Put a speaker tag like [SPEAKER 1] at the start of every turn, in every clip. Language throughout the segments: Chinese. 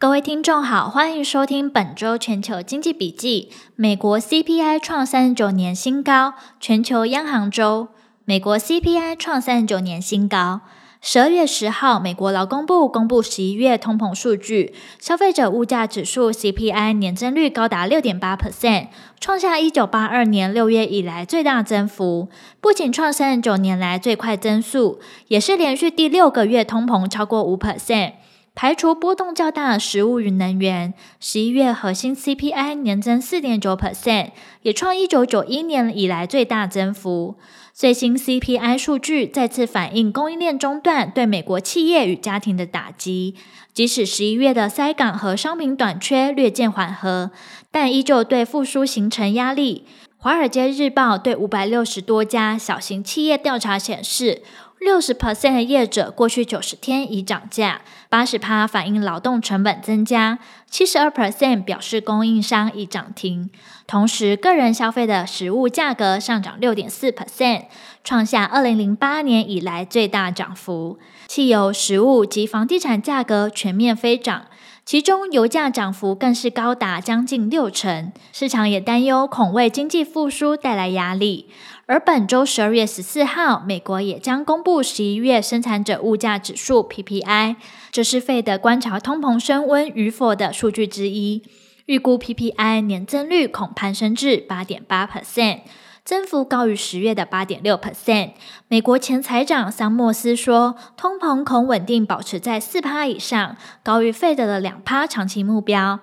[SPEAKER 1] 各位听众好，欢迎收听本周全球经济笔记。美国 CPI 创三十九年新高，全球央行周。美国 CPI 创三十九年新高。十二月十号，美国劳工部公布十一月通膨数据，消费者物价指数 CPI 年增率高达六点八 percent，创下一九八二年六月以来最大增幅，不仅创三十九年来最快增速，也是连续第六个月通膨超过五 percent。排除波动较大的食物与能源，十一月核心 CPI 年增四点九 percent，也创一九九一年以来最大增幅。最新 CPI 数据再次反映供应链中断对美国企业与家庭的打击。即使十一月的塞港和商品短缺略见缓和，但依旧对复苏形成压力。华尔街日报对五百六十多家小型企业调查显示，六十 percent 的业者过去九十天已涨价，八十趴反映劳动成本增加，七十二 percent 表示供应商已涨停。同时，个人消费的食物价格上涨六点四 percent，创下二零零八年以来最大涨幅。汽油、食物及房地产价格全面飞涨，其中油价涨幅更是高达将近六成。市场也担忧恐为经济复苏带来压力。而本周十二月十四号，美国也将公布十一月生产者物价指数 （PPI），这是费德观察通膨升温与否的数据之一。预估 PPI 年增率恐攀升至八点八 percent，增幅高于十月的八点六 percent。美国前财长桑莫斯说，通膨恐稳定保持在四趴以上，高于费德的两趴长期目标。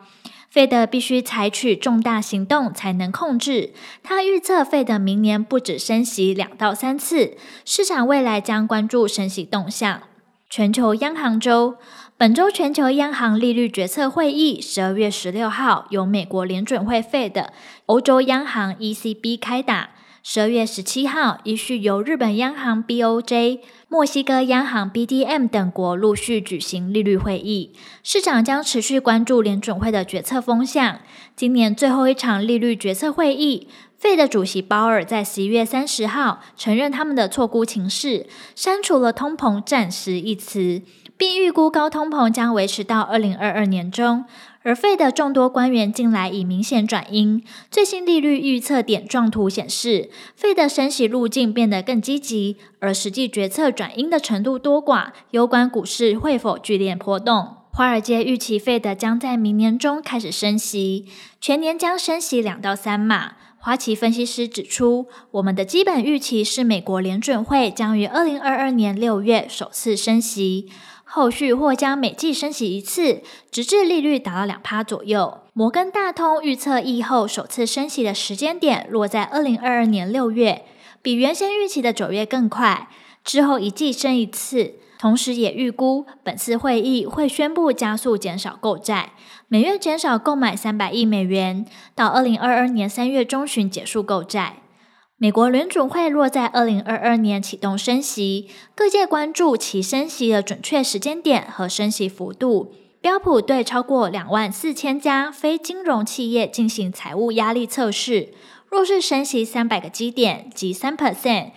[SPEAKER 1] 费德必须采取重大行动才能控制。他预测费德明年不止升息两到三次，市场未来将关注升息动向。全球央行周，本周全球央行利率决策会议十二月十六号由美国联准会费德、欧洲央行 ECB 开打。十二月十七号，依序由日本央行 BOJ、墨西哥央行 BDM 等国陆续举行利率会议。市场将持续关注联准会的决策风向。今年最后一场利率决策会议，费的主席鲍尔在十一月三十号承认他们的错估情势，删除了“通膨暂时”一词，并预估高通膨将维持到二零二二年中。而费的众多官员近来已明显转阴，最新利率预测点状图显示，费的升息路径变得更积极，而实际决策转阴的程度多寡，攸关股市会否剧烈波动。华尔街预期费德将在明年中开始升息，全年将升息两到三码。花旗分析师指出，我们的基本预期是美国联准会将于二零二二年六月首次升息。后续或将每季升息一次，直至利率达到两趴左右。摩根大通预测疫后首次升息的时间点落在二零二二年六月，比原先预期的九月更快。之后一季升一次，同时也预估本次会议会宣布加速减少购债，每月减少购买三百亿美元，到二零二二年三月中旬结束购债。美国联准会若在二零二二年启动升息，各界关注其升息的准确时间点和升息幅度。标普对超过两万四千家非金融企业进行财务压力测试，若是升息三百个基点及三 percent，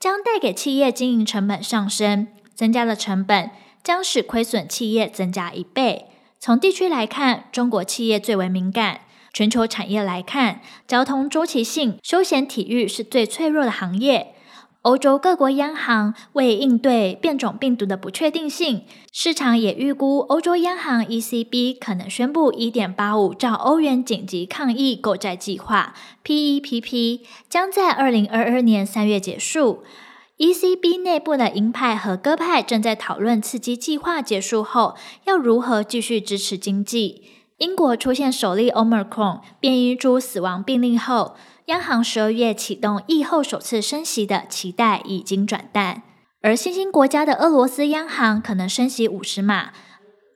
[SPEAKER 1] 将带给企业经营成本上升，增加的成本将使亏损企业增加一倍。从地区来看，中国企业最为敏感。全球产业来看，交通周期性、休闲体育是最脆弱的行业。欧洲各国央行为应对变种病毒的不确定性，市场也预估欧洲央行 ECB 可能宣布1.85兆欧元紧急抗疫购债计划 （PEPP） 将在2022年3月结束。ECB 内部的鹰派和鸽派正在讨论刺激计划结束后要如何继续支持经济。英国出现首例 Omicron 变异株死亡病例后，央行十二月启动疫后首次升息的期待已经转淡。而新兴国家的俄罗斯央行可能升息五十码，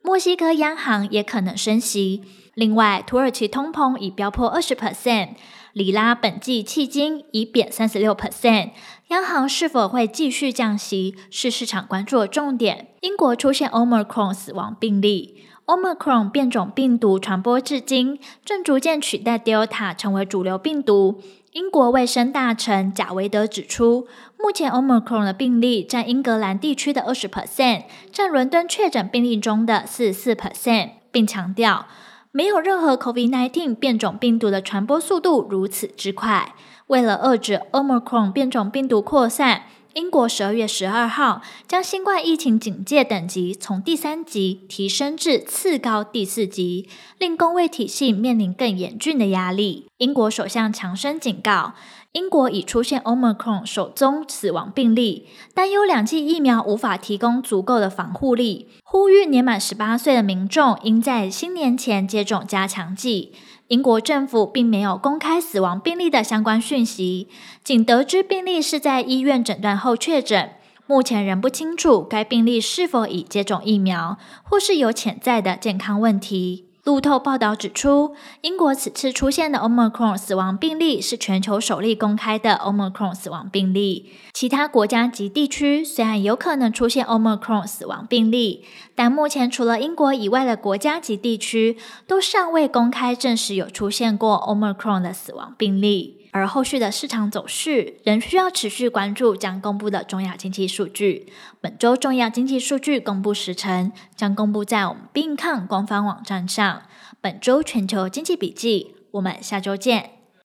[SPEAKER 1] 墨西哥央行也可能升息。另外，土耳其通膨已飙破二十 percent，里拉本季迄今已贬三十六 percent。央行是否会继续降息，是市场关注的重点。英国出现 Omicron 死亡病例。Omicron 变种病毒传播至今，正逐渐取代 Delta 成为主流病毒。英国卫生大臣贾维德指出，目前 Omicron 的病例占英格兰地区的二十 percent，占伦敦确诊病例中的四十四 percent。并强调没有任何 COVID-19 变种病毒的传播速度如此之快。为了遏制 Omicron 变种病毒扩散，英国十二月十二号将新冠疫情警戒等级从第三级提升至次高第四级，令公卫体系面临更严峻的压力。英国首相强生警告，英国已出现 Omicron 首宗死亡病例，担忧两剂疫苗无法提供足够的防护力，呼吁年满十八岁的民众应在新年前接种加强剂。英国政府并没有公开死亡病例的相关讯息，仅得知病例是在医院诊断后确诊。目前仍不清楚该病例是否已接种疫苗，或是有潜在的健康问题。路透报道指出，英国此次出现的 Omicron 死亡病例是全球首例公开的 Omicron 死亡病例。其他国家及地区虽然有可能出现 Omicron 死亡病例，但目前除了英国以外的国家及地区都尚未公开证实有出现过 Omicron 的死亡病例。而后续的市场走势仍需要持续关注将公布的重要经济数据。本周重要经济数据公布时程将公布在我们并看官方网站上。本周全球经济笔记，我们下周见。